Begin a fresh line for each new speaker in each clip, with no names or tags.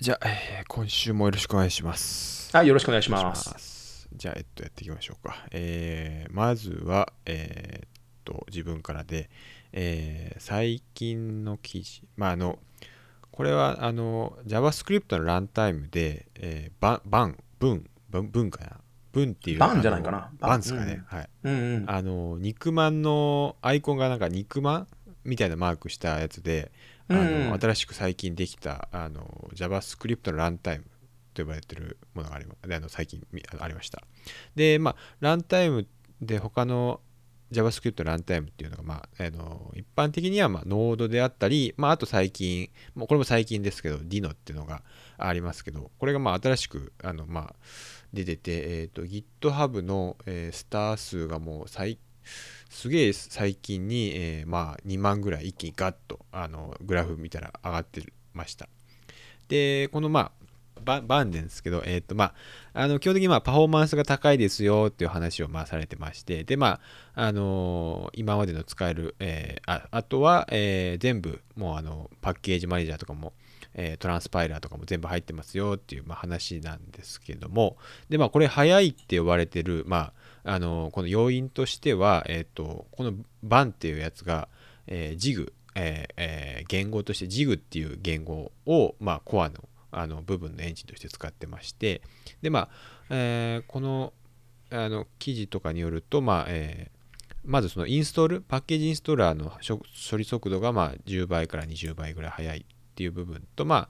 じゃあ、えー今週もよろしくお願いします。
はい、よろしくお願いします。
じゃあ、えっと、やっていきましょうか。えーまずは、えーっと、自分からで、えー最近の記事、まあ、あの、これは、あの、JavaScript のランタイムで、えー、バン、バン、文、文文かな？文っていう。
バンじゃないかな？バン
バンですかね。はい。
うんうん。
あの肉まんのアイコンがなんか肉まんみたいなマークしたやつで、あの新しく最近できたあの JavaScript のランタイムと呼ばれてるものがありまであの最近ありました。で、まあ、ランタイムで他の JavaScript のランタイムっていうのが、まあ、あの一般的にはまあノードであったり、まあ、あと最近、もうこれも最近ですけど、Dino っていうのがありますけど、これがまあ新しくあの、まあ、出てて、えー、と GitHub の、えースター数がもう最すげえ最近に、えーまあ、2万ぐらい一気にガッとあのグラフ見たら上がってました。で、このまあ、ババンですけど、えっ、と、まあ、あの基本的にまあパフォーマンスが高いですよっていう話をまあされてまして、で、まあ、あのー今までの使える、えーああとは、えー全部、もうあのパッケージマネージャーとかも、えトランスパイラーとかも全部入ってますよっていう、まあ、話なんですけども、で、まあ、これ早いって呼ばれてる、まあ、あのこの要因としては、えっ、と、このバンっていうやつが、えー、ジグ、えーえー言語としてジグっていう言語を、まあ、コアのあの部分のエンジンとして使ってましてでまあ、えーこのあの記事とかによると、まあえーまずそのインストールパッケージインストーラーの処理速度がまあ10倍から20倍ぐらい速いっていう部分とま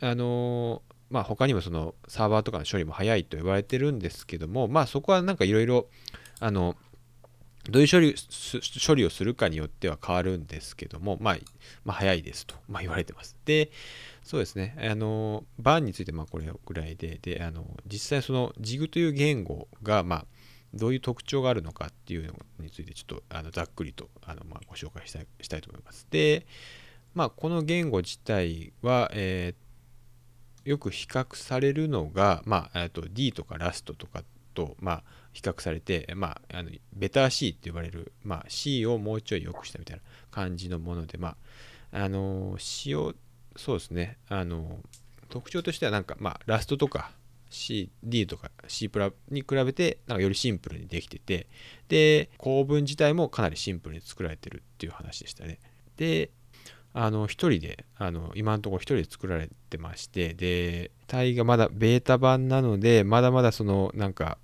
ああのまあ他にもそのサーバーとかの処理も速いと言われてるんですけどもまあそこはなんかいろいろあのどういう処理処理をするかによっては変わるんですけども、まあ、まあ、早いですと、まあ、言われてます。で、そうですね、あの、バーンについてまあこれぐらいで、で、あの、実際その JIG という言語が、まあ、どういう特徴があるのかっていうのについてちょっとあのざっくりとあの、まあ、ご紹介したいしたいと思います。で、まあ、この言語自体は、えーよく比較されるのが、まあ、と D とかラストとかと、まあ、比較されて、まあ、あのベター C って呼ばれる、まあ、C をもうちょい良くしたみたいな感じのもので、まあ、あの C をそうですねあの特徴としてはなんか、まあ、ラストとか C、D とか C プラに比べてなんかよりシンプルにできててで構文自体もかなりシンプルに作られてるっていう話でしたね。であの一人であの今のところ一人で作られてましてで体がまだベータ版なのでまだまだそのなんか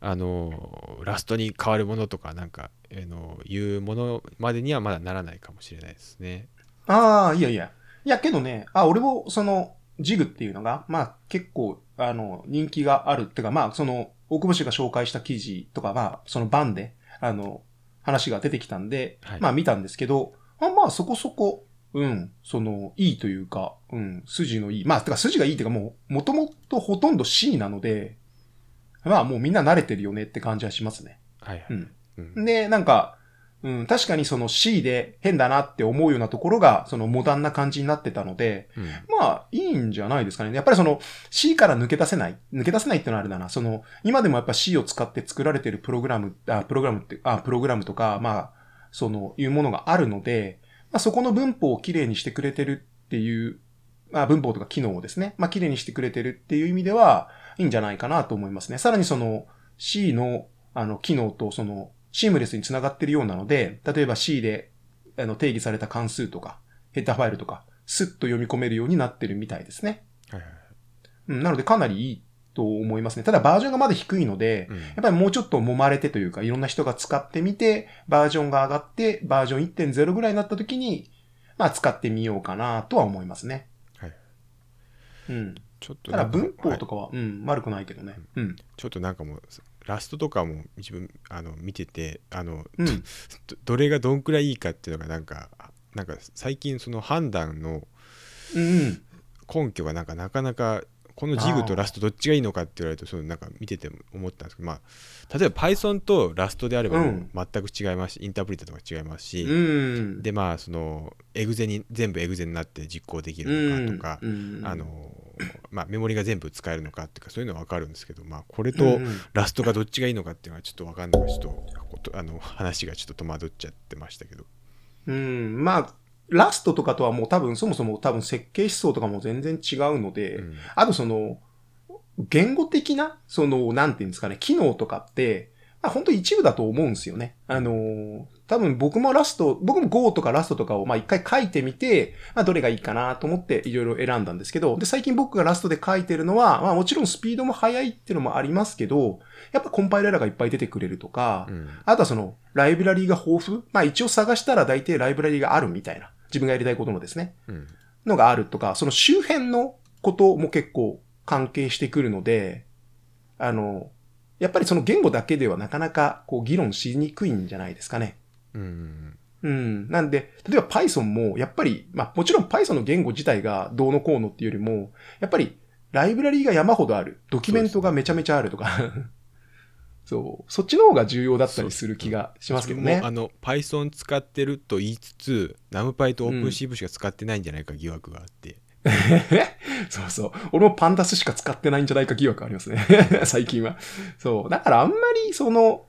あのラストに変わるものとかなんかあのいうものまでにはまだならないかもしれないですね
ああ、いやいや。いや、けどね、あ、俺もその、ジグっていうのが、まあ結構、あの、人気があるっていうか、まあその、大久保氏が紹介した記事とか、まあその番で、あの、話が出てきたんで、
はい
まあ見たんですけど、あまあそこそこ、うん、その、いいというか、うん、筋のいい。まあ、てか筋がいいっていうかもう、もともとほとんど C なので、まあもうみんな慣れてるよねって感じはしますね。
はいはい、
うん。
うん
で、なんか、うん、確かにその C で変だなって思うようなところが、そのモダンな感じになってたので、
うん
まあ、いいんじゃないですかね。やっぱりその C から抜け出せない。抜け出せないってのはあれだな。その、今でもやっぱ C を使って作られてるプログラム、あ、プログラムって、あ、プログラムとか、まあ、その、いうものがあるので、まあそこの文法をきれいにしてくれてるっていう、まあ文法とか機能をですね、まあきれいにしてくれてるっていう意味では、いいんじゃないかなと思いますね。さらにその C の、あの、機能とその、シームレスにつながってるようなので、例えば C であの定義された関数とか、ヘッダーファイルとか、スッと読み込めるようになってるみたいですね。
はいはい
うん、なのでかなりいいと思いますね。ただバージョンがまだ低いので、
うん
やっぱりもうちょっと揉まれてというか、いろんな人が使ってみて、バージョンが上がって、バージョン1.0ぐらいになった時に、まあ使ってみようかなとは思いますね。
はい
うん。
ちょっと
ただ文法と
はい
かは、うん、悪くないけどね。うん。
ちょっとなんかもうラストとかも自分あの見ててあの
うん。
ど どれがどんくらいいいかっていうのがなんかなんか最近その判断の
うん。
根拠がなんかなかなかこのジグとラストどっちがいいのかって言われるとそのなんか見てて思ったんですけどまあ例えば Python とラストであれば全く違いますし、インタープリタとか違いますし、
うん。
でまあそのエグゼに全部エグゼになって実行できるのかとか、
うん、
あのまあメモリが全部使えるのかっていうかそういうのは分かるんですけどまあこれとラストがどっちがいいのかっていうのはちょっと分かん。ないちょっとあの話がちょっと戸惑っちゃってましたけど
うん、まあ、ラストとかとはもう多分そもそも多分設計思想とかも全然違うので、
うん
あとその、言語的な、その、なんていうんですかね、機能とかって、まあ本当一部だと思うんですよね。あのー多分僕もラスト、僕も Go とかラストとかをまあ一回書いてみて、まあどれがいいかなと思っていろいろ選んだんですけど、で最近僕がラストで書いてるのは、まあもちろんスピードも速いっていうのもありますけど、やっぱコンパイラーがいっぱい出てくれるとか、
うん
あとはその、ライブラリーが豊富まあ一応探したら大体ライブラリーがあるみたいな。自分がやりたいことのですね。
うん
のがあるとか、その周辺のことも結構関係してくるので、あの、やっぱりその言語だけではなかなかこう議論しにくいんじゃないですかね。
うん
うん。なんで、例えば Python も、やっぱり、まあもちろん Python の言語自体がどうのこうのっていうよりも、やっぱりライブラリーが山ほどある。ドキュメントがめちゃめちゃあるとか。そう。そっちの方が重要だったりする気がしますけどね。
あの Python 使ってると言いつつ NumPy と OpenCV しか使ってないんじゃないか疑惑があって、
そうそう。俺もパンダスしか使ってないんじゃないか疑惑ありますね。最近は。そう。だからあんまりその、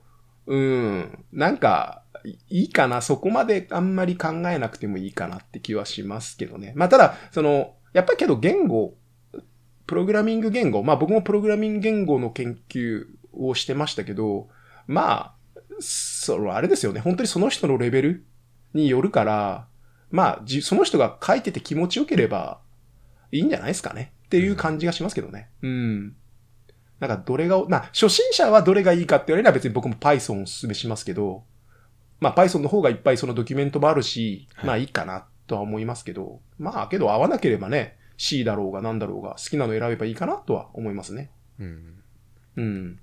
うん、なんか、いいいかな。そこまであんまり考えなくてもいいかなって気はしますけどね。まあただ、その、やっぱりけど言語、プログラミング言語、まあ僕もプログラミング言語の研究をしてましたけど、まあ、そのあれですよね。本当にその人のレベルによるから、まあ、じその人が書いてて気持ちよければいいんじゃないですかね。っていう感じがしますけどね。うん。なんかどれが、まあ、初心者はどれがいいかって言われれば別に僕も Python をお勧めしますけど、まあ Python の方がいっぱいそのドキュメントもあるし、
はい
まあいいかなとは思いますけど、まあけど合わなければね、C だろうが何だろうが好きなの選べばいいかなとは思いますね。
うん
うん。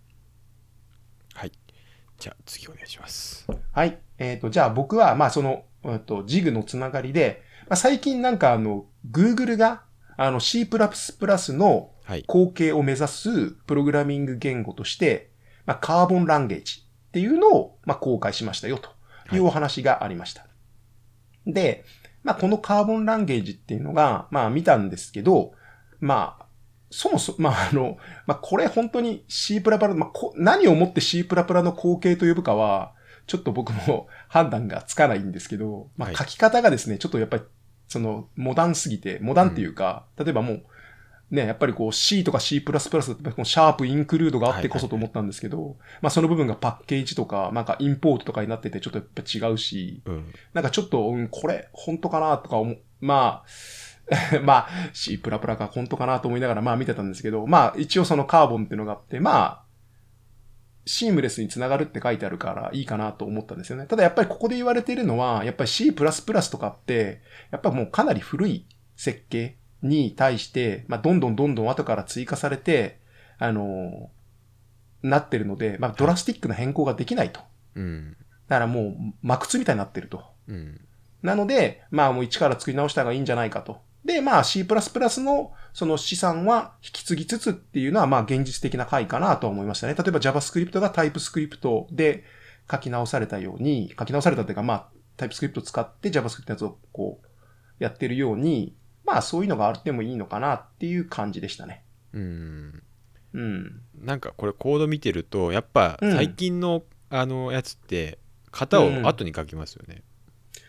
はいじゃあ次お願いします
はい。えっ、と、じゃあ僕は、まあその、えっと、ジグのつながりで、まあ、最近なんかあの、Google が、あの C++ の
はい
後継を目指すプログラミング言語として、まあ、カーボンランゲージっていうのを、まあ、公開しましたよというお話がありました。で、まあ、このカーボンランゲージっていうのが、まあ、見たんですけど、まあ、そもそも、まあ、あの、まあ、これ本当に C++、まあ、こ何をもって C++ の後継と呼ぶかは、ちょっと僕も判断がつかないんですけど、まあ、
はい。
書き方がですね、ちょっとやっぱり、その、モダンすぎて、モダンっていうか、例えばもう、ね、やっぱりこう C とか C++ このシャープインクルードがあってこそと思ったんですけど、まあその部分がパッケージとか、なんかインポートとかになっててちょっとやっぱ違うし、
うん。
なんかちょっと、うん、これ本当かなとかまあ、まあ C++ が本当かなと思いながらまあ見てたんですけど、まあ一応そのカーボンっていうのがあって、まあ、シームレスにつながるって書いてあるからいいかなと思ったんですよね。ただやっぱりここで言われているのは、やっぱり C++ とかって、やっぱもうかなり古い設計に対して、まあどんどんどんどん後から追加されて、あのなってるので、まあドラスティックな変更ができないと。
うん
だからもう、真靴みたいになってると。
うん
なので、まあもう一から作り直した方がいいんじゃないかと。で、まあ C++ のその資産は引き継ぎつつっていうのはまあ現実的な回かなとは思いましたね。例えば JavaScript が TypeScript で書き直されたように、書き直されたっていうかまあ TypeScript を使って JavaScript のやつをこうやってるように、まあそういうのがあってもいいのかなっていう感じでしたね。
うん
うん。
なんかこれコード見てるとやっぱ
うん
最近のあのやつって型を後に書きますよね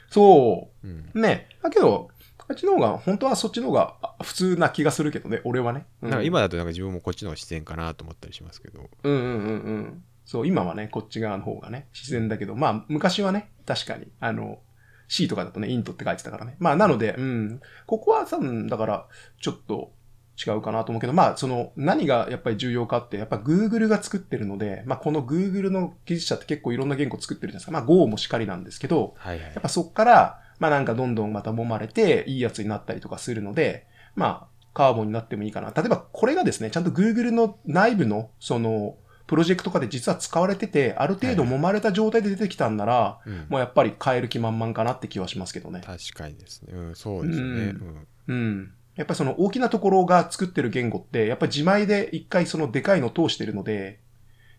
そ
うん
う。ね。だけど、あっちの方が、本当はそっちの方があ普通な気がするけどね、俺はね。うん
なんか今だとなんか自分もこっちの方が自然かなと思ったりしますけど
うんうんうんうん。そう、今はね、こっち側の方がね、自然だけど、まあ、昔はね、確かに、あの、C とかだとね、イントって書いてたからね。まあ、なので、うん、ここは多分、だから、ちょっと違うかなと思うけど、まあ、その、何がやっぱり重要かって、やっぱ Google が作ってるので、まあ、この Google の技術者って結構いろんな言語作ってるじゃないですか。まあ、Go もしかりなんですけど、
はいはい
やっぱそっから、まあなんかどんどんまた揉まれて、いいやつになったりとかするので、まあ、カーボンになってもいいかな。例えばこれがですね、ちゃんと Google の内部の、その、プロジェクトとかで実は使われてて、ある程度揉まれた状態で出てきたんなら、
うん
もうやっぱり変える気満々かなって気はしますけどね。
確かにですね、うん、そうですよね、
うん
うん
うん。やっぱりその大きなところが作ってる言語って、やっぱり自前で一回そのでかいの通してるので、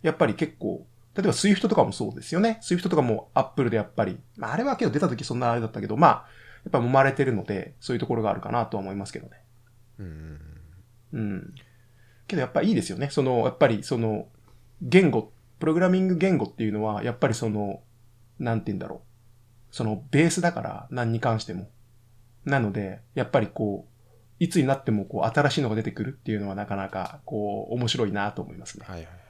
やっぱり結構、例えば Swift とかもそうですよね。Swift とかも Apple でやっぱり、まああれはけど出た時そんなあれだったけど、まあ、やっぱ揉まれてるので、そういうところがあるかなとは思いますけどね。
うん
うん。けどやっぱいいですよね。その、やっぱりその、言語、プログラミング言語っていうのは、やっぱりその、なんて言うんだろう。そのベースだから、何に関しても。なので、やっぱりこう、いつになってもこう新しいのが出てくるっていうのはなかなかこう面白いなと思いますね。
はいはい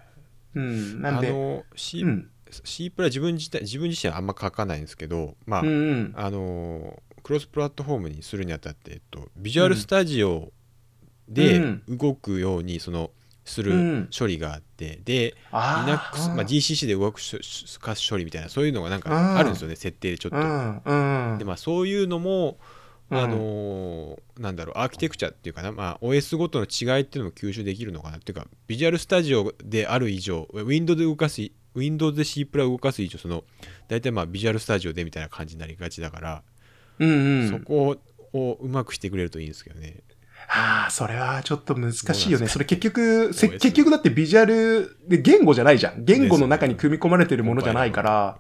うん。なんで、
あの C,、
うん。
C プラ自分自体自分自身はあんま書かないんですけどまあ、
うんうん。
あのクロスプラットフォームにするにあたって、えっと、ビジュアルスタジオで
うん
動くようにそのする
うん
処理があって、で
あ
Linux、まあ、
うん
GCC で動くしょし処理みたいなそういうのがなん
うん
かあるんですよね設定でちょっと。
うん。うん
で。まあそういうのも、
うん
あのーなんだろうアーキテクチャっていうかな、まあ、OS ごとの違いっていうのも吸収できるのかなっていうかビジュアルスタジオである以上 Windows で動かす Windows で C プラを動かす以上その大体まあビジュアルスタジオでみたいな感じになりがちだから、
うんうん。
そこをうまくしてくれるといいんですけどね。
ああ、それはちょっと難しいよね。
そ
れ結局、結局だってビジュアルで言語じゃないじゃん。言語の中に組み込まれてるものじゃないから。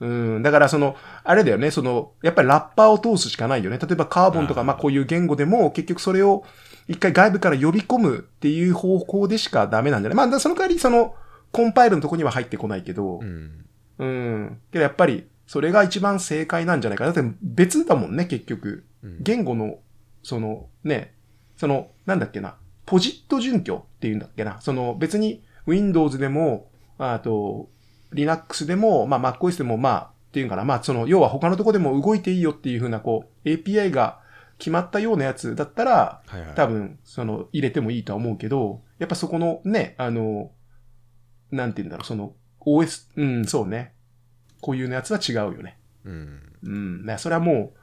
うん。だからその、あれだよね、その、やっぱりラッパーを通すしかないよね。例えばカーボンとか、まあこういう言語でも結局それを一回外部から呼び込むっていう方向でしかダメなんじゃない？まあその代わりその、コンパイルのとこには入ってこないけど
う、ん、
うん。けどやっぱり、それが一番正解なんじゃないかな。だって別だもんね、結局。
うん
言語の、その、ね、その、なんだっけな、ポジット準拠っていうんだっけな？その別に Windows でも、あと、Linux でも、まあ MacOS でも、まあ、っていうかな。まあ、その、要は他のとこでも動いていいよっていうふうな、こう、API が決まったようなやつだったら、
はいはい、
多分、その、入れてもいいとは思うけど、やっぱそこのね、あの、なんて言うんだろう、その、OS、うん、そうね。こういうのやつは違うよね。
うん、
うん。ねそれはもう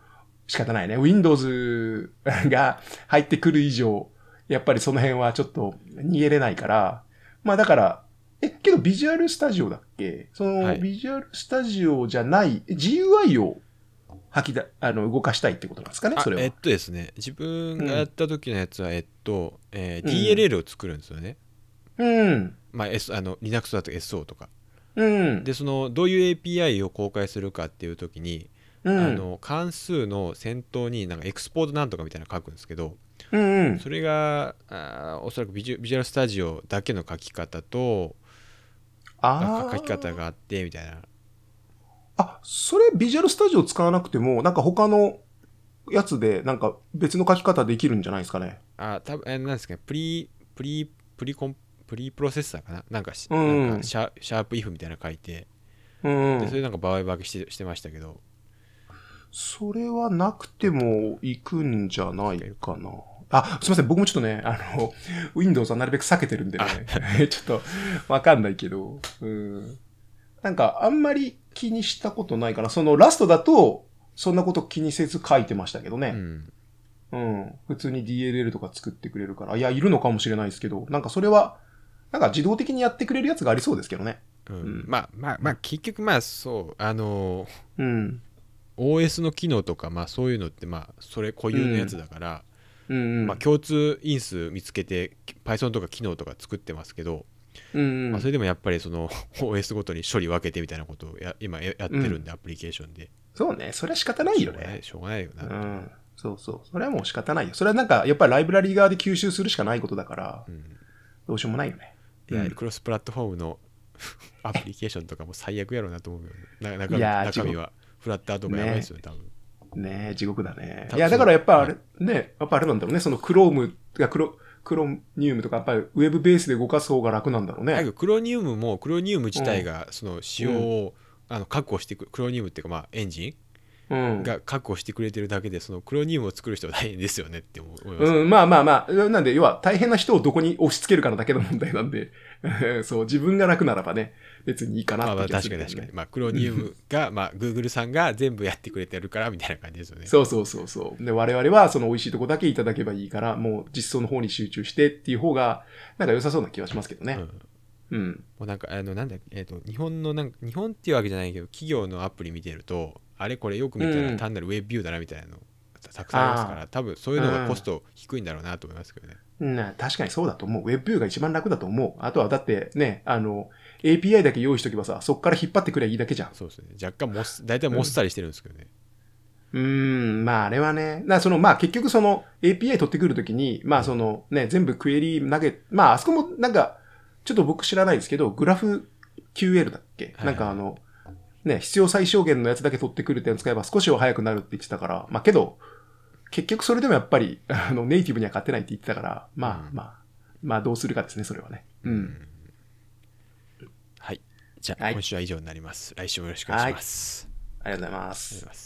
仕方ないね。Windows が入ってくる以上、やっぱりその辺はちょっと逃げれないから。まあだから、え、けどビジュアルスタジオだっけ？その、
はい
ビジュアルスタジオじゃない、え GUI を吐きだ、あの、動かしたいってことなんですかね？それは。
あえっとですね自分がやった時のやつは、えっと、えー
うん
DLL を作るんですよね。
うん。
まあ、S、あの Linux だと SO とか。
うん。
でそのどういう API を公開するかっていう時に、
うん、
あの関数の先頭になんかエクスポートなんとかみたいなの書くんですけど
うんうん。
それがあーおそらくビジュビジュアルスタジオだけの書き方と
あー
書き方があってみたいな。
あ、それビジュアルスタジオ使わなくても、なんか他のやつで、なんか別の書き方できるんじゃないですかね。
あ多分えなんですかね。プリプリプリコンプリプロセッサーかな？なんかし、
うん。
なんかシャシャープイフみたいなの書いて、
うん。
でそれなんか場合分けしてしてましたけど。
それはなくても行くんじゃないかな。あ、すみません。僕もちょっとね、あの、Windows はなるべく避けてるんでね、ちょっとわかんないけど、うん。なんか、あんまり気にしたことないかな。その Rust だと、そんなこと気にせず書いてましたけどね。
うん
うん。普通に DLL とか作ってくれるから。いや、いるのかもしれないですけど、なんかそれは、なんか自動的にやってくれるやつがありそうですけどね。
うん
うん
まあまあまあ結局まあそうあの
うん。
OS の機能とかまあそういうのってまあそれ固有のやつだから、
うん、うん。
まあ、共通因数見つけて Python とか機能とか作ってますけど、
うんうん
まあ、それでもやっぱりその OS ごとに処理分けてみたいなことをや今ややってるんで、アプリケーションで
そうね。それは仕方ないよね
しょうがない。よな、
うん。そうそう。それはもう仕方ないよ。それはなんか、やっぱりライブラリー側で吸収するしかないことだから
う、ん
どうしようもないよね。
いや
うん
クロスプラットフォームの アプリケーションとかも最悪やろうなと思うよな中身
いやー
中身はフラッターとかやばいですよね多分
ねえ、地獄だね。いや、だからやっぱあれ
は、
ね、やっぱあれなんだろうね。そのクロームがクロ、クロニウムとか、やっぱりウェブベースで動かす方が楽なんだろうね。
クロニウムもクロニウム自体がその仕様を、あの確保してくクロニウムっていうかまあエンジ
うん
ン。が確保してくれてるだけでそのクロニウムを作る人は大変ですよねって思います、
うん、まあまあまあ。なんで、要は大変な人をどこに押し付けるかのだけの問題なんで、そう、自分が楽ならばね、別にいいかな
まあまあ
って気がす
確かに確かに。まあ、クロニウムが、まあ、Google さんが全部やってくれてるからみたいな感じですよね。
そうそうそうそう。で、我々はその美味しいとこだけいただけばいいから、もう実装の方に集中してっていう方が、なんか良さそうな気はしますけどね。
うん、も
うん。
うなんかあのなんだっけえっ、と日本のなんか日本っていうわけじゃないけど企業のアプリ見てるとあれこれよく見た
うん
ら単なるウェブビューだなみたいなのたくさんありますから多分そういうのがコスト低いんだろうなと思いますけどね。
な確かにそうだと思う。ウェブビューが一番楽だと思う。あとはだってね、あの、API だけ用意しとけばさ、そっから引っ張ってくればいいだけじゃん。
そうですね若干もっ大体もっさりしてるんですけどね。
うーん、まああれはね、なそのまあ結局その API 取ってくるときに、まあそのね、全部クエリ投げ、まああそこもなんか、ちょっと僕知らないですけど、グラフ QL だっけ、
はい
なんかあの、ね、必要最小限のやつだけ取ってくるってやつ使えば少しは早くなるって言ってたから、まあけど、結局それでもやっぱり、あの、ネイティブには勝てないって言ってたから、まあ、
うん。
まあ、まあどうするかですね、それはね。うん。
はい。じゃあ、
はい。
今週は以上になります。来週もよろしくお願いします、
ありがとうご
ざいます